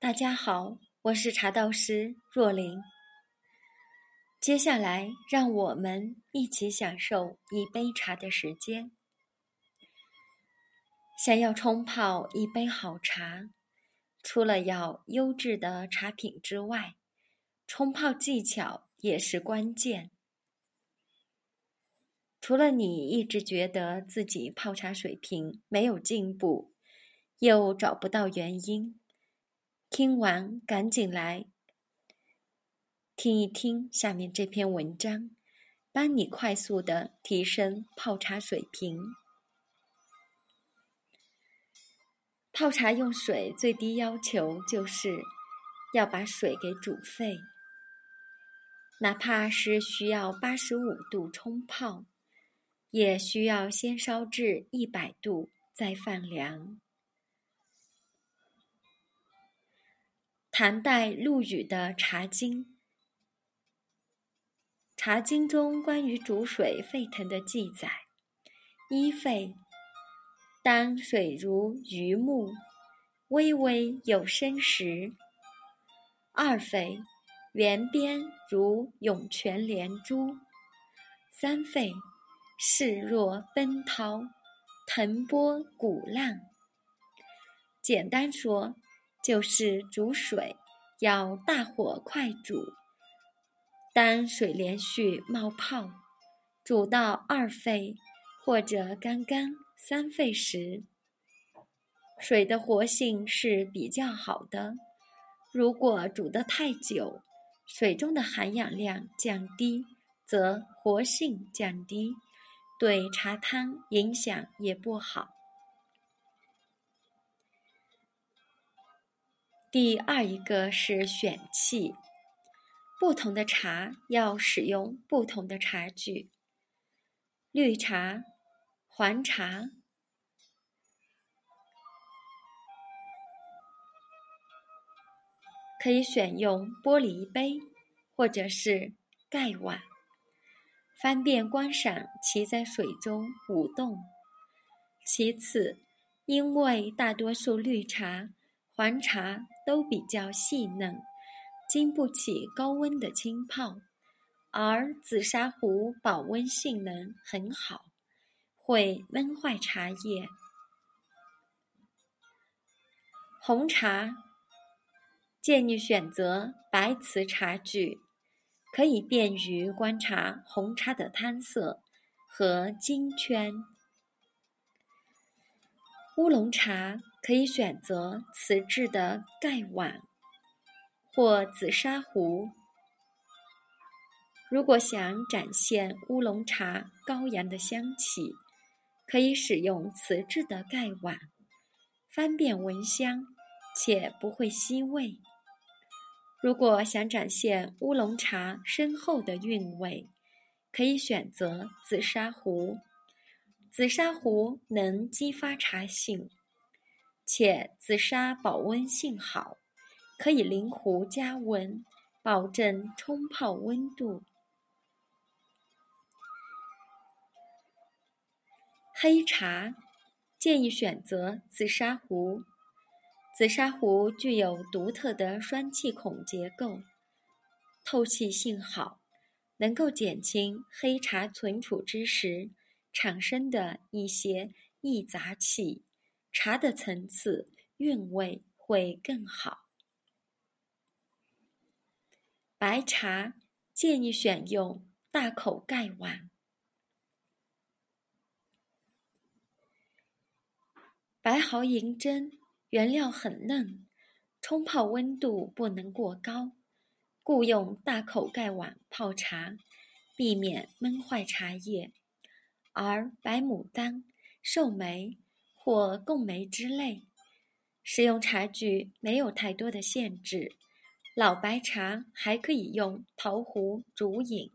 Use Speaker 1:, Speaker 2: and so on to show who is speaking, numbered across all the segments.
Speaker 1: 大家好，我是茶道师若琳。接下来，让我们一起享受一杯茶的时间。想要冲泡一杯好茶，除了要优质的茶品之外，冲泡技巧也是关键。除了你一直觉得自己泡茶水平没有进步，又找不到原因，听完赶紧来听一听下面这篇文章，帮你快速的提升泡茶水平。泡茶用水最低要求就是要把水给煮沸，哪怕是需要八十五度冲泡。也需要先烧至一百度，再放凉。唐代陆羽的《茶经》，《茶经》中关于煮水沸腾的记载：一沸，当水如鱼目，微微有声时；二沸，圆边如涌泉连珠；三沸。势若奔涛，腾波鼓浪。简单说，就是煮水要大火快煮。当水连续冒泡，煮到二沸或者刚刚三沸时，水的活性是比较好的。如果煮得太久，水中的含氧量降低，则活性降低。对茶汤影响也不好。第二一个是选器，不同的茶要使用不同的茶具。绿茶、黄茶可以选用玻璃杯或者是盖碗。方便观赏其在水中舞动。其次，因为大多数绿茶、黄茶都比较细嫩，经不起高温的浸泡，而紫砂壶保温性能很好，会闷坏茶叶。红茶建议选择白瓷茶具。可以便于观察红茶的汤色和金圈。乌龙茶可以选择瓷质的盖碗或紫砂壶。如果想展现乌龙茶高扬的香气，可以使用瓷质的盖碗，方便闻香，且不会吸味。如果想展现乌龙茶深厚的韵味，可以选择紫砂壶。紫砂壶能激发茶性，且紫砂保温性好，可以灵活加温，保证冲泡温度。黑茶建议选择紫砂壶。紫砂壶具有独特的双气孔结构，透气性好，能够减轻黑茶存储之时产生的一些易杂气，茶的层次韵味会更好。白茶建议选用大口盖碗。白毫银针。原料很嫩，冲泡温度不能过高，故用大口盖碗泡茶，避免闷坏茶叶。而白牡丹、寿眉或贡眉之类，使用茶具没有太多的限制。老白茶还可以用陶壶煮饮。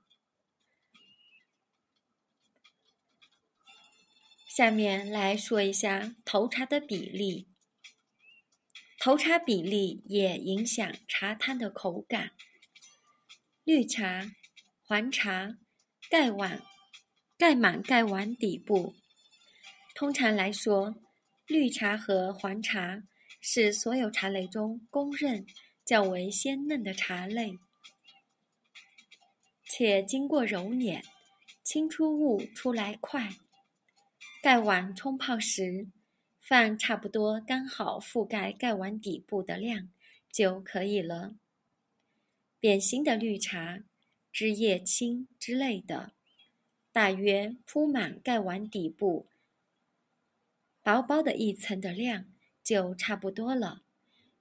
Speaker 1: 下面来说一下投茶的比例。投茶比例也影响茶汤的口感。绿茶、黄茶，盖碗盖满盖碗底部。通常来说，绿茶和黄茶是所有茶类中公认较为鲜嫩的茶类，且经过揉捻，清出物出来快。盖碗冲泡时，放差不多刚好覆盖盖碗底部的量就可以了。扁形的绿茶，枝叶青之类的，大约铺满盖碗底部薄薄的一层的量。就差不多了。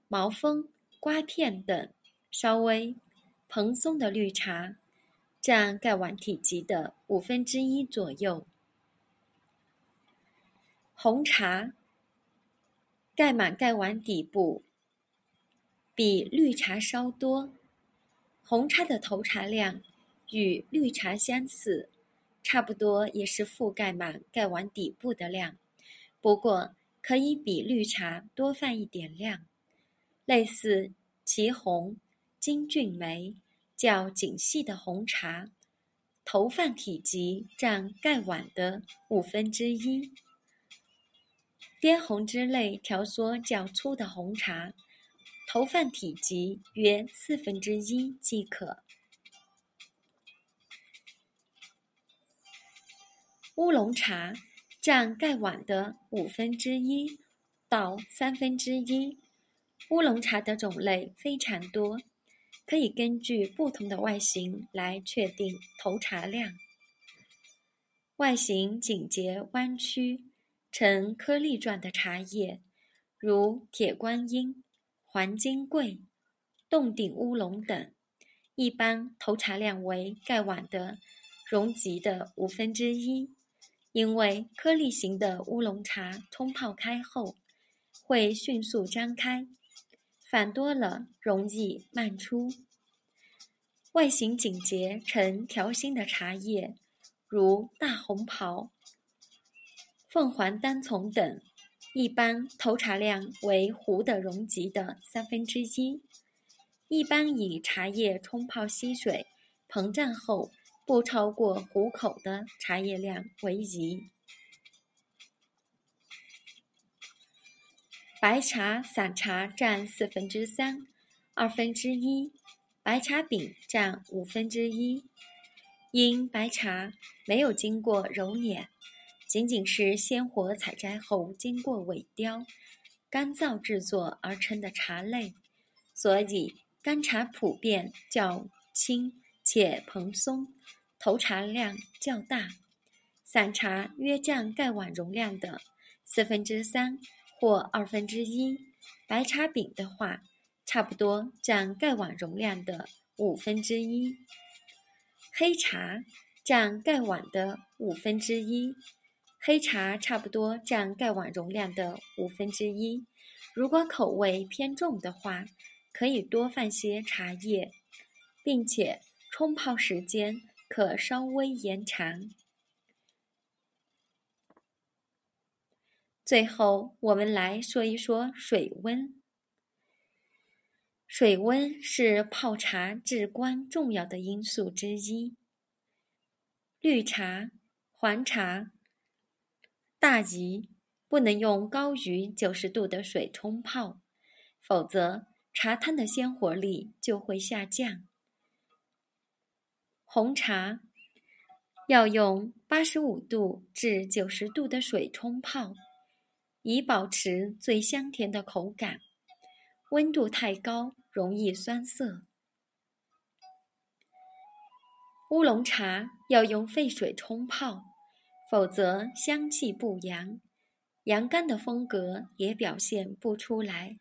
Speaker 1: 毛峰、瓜片等稍微蓬松的绿茶，占盖碗体积的五分之一左右。红茶盖满盖碗底部，比绿茶稍多。红茶的投茶量与绿茶相似，差不多也是覆盖满盖碗底部的量。不过，可以比绿茶多放一点量，类似祁红、金骏眉较紧细的红茶，投放体积占盖碗的五分之一。滇红之类条索较粗的红茶，投放体积约四分之一即可。乌龙茶。占盖碗的五分之一到三分之一。乌龙茶的种类非常多，可以根据不同的外形来确定投茶量。外形紧结弯曲、呈颗粒状的茶叶，如铁观音、黄金桂、洞顶乌龙等，一般投茶量为盖碗的容积的五分之一。因为颗粒型的乌龙茶冲泡开后会迅速张开，反多了容易漫出。外形紧结成条形的茶叶，如大红袍、凤凰单丛等，一般投茶量为壶的容积的三分之一。一般以茶叶冲泡吸水膨胀后。不超过壶口的茶叶量为宜。白茶、散茶占四分之三、二分之一，白茶饼占五分之一。因白茶没有经过揉捻，仅仅是鲜活采摘后经过萎凋、干燥制作而成的茶类，所以干茶普遍较轻。且蓬松，投茶量较大。散茶约占盖碗容量的四分之三或二分之一。白茶饼的话，差不多占盖碗容量的五分之一。黑茶占盖碗的五分之一。黑茶差不多占盖碗容量的五分之一。如果口味偏重的话，可以多放些茶叶，并且。冲泡时间可稍微延长。最后，我们来说一说水温。水温是泡茶至关重要的因素之一。绿茶、黄茶、大吉不能用高于九十度的水冲泡，否则茶汤的鲜活力就会下降。红茶要用八十五度至九十度的水冲泡，以保持最香甜的口感。温度太高容易酸涩。乌龙茶要用沸水冲泡，否则香气不扬，阳刚的风格也表现不出来。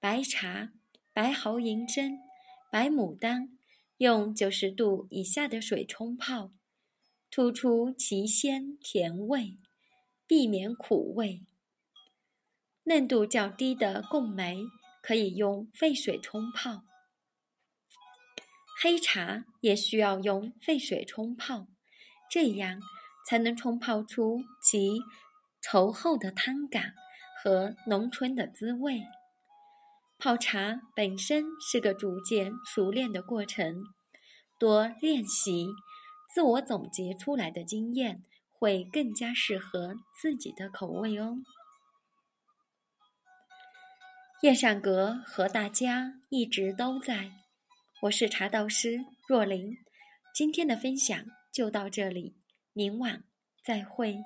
Speaker 1: 白茶、白毫银针、白牡丹。用九十度以下的水冲泡，突出其鲜甜味，避免苦味。嫩度较低的贡眉可以用沸水冲泡。黑茶也需要用沸水冲泡，这样才能冲泡出其稠厚的汤感和浓醇的滋味。泡茶本身是个逐渐熟练的过程，多练习，自我总结出来的经验会更加适合自己的口味哦。燕善阁和大家一直都在。我是茶道师若琳，今天的分享就到这里，明晚再会。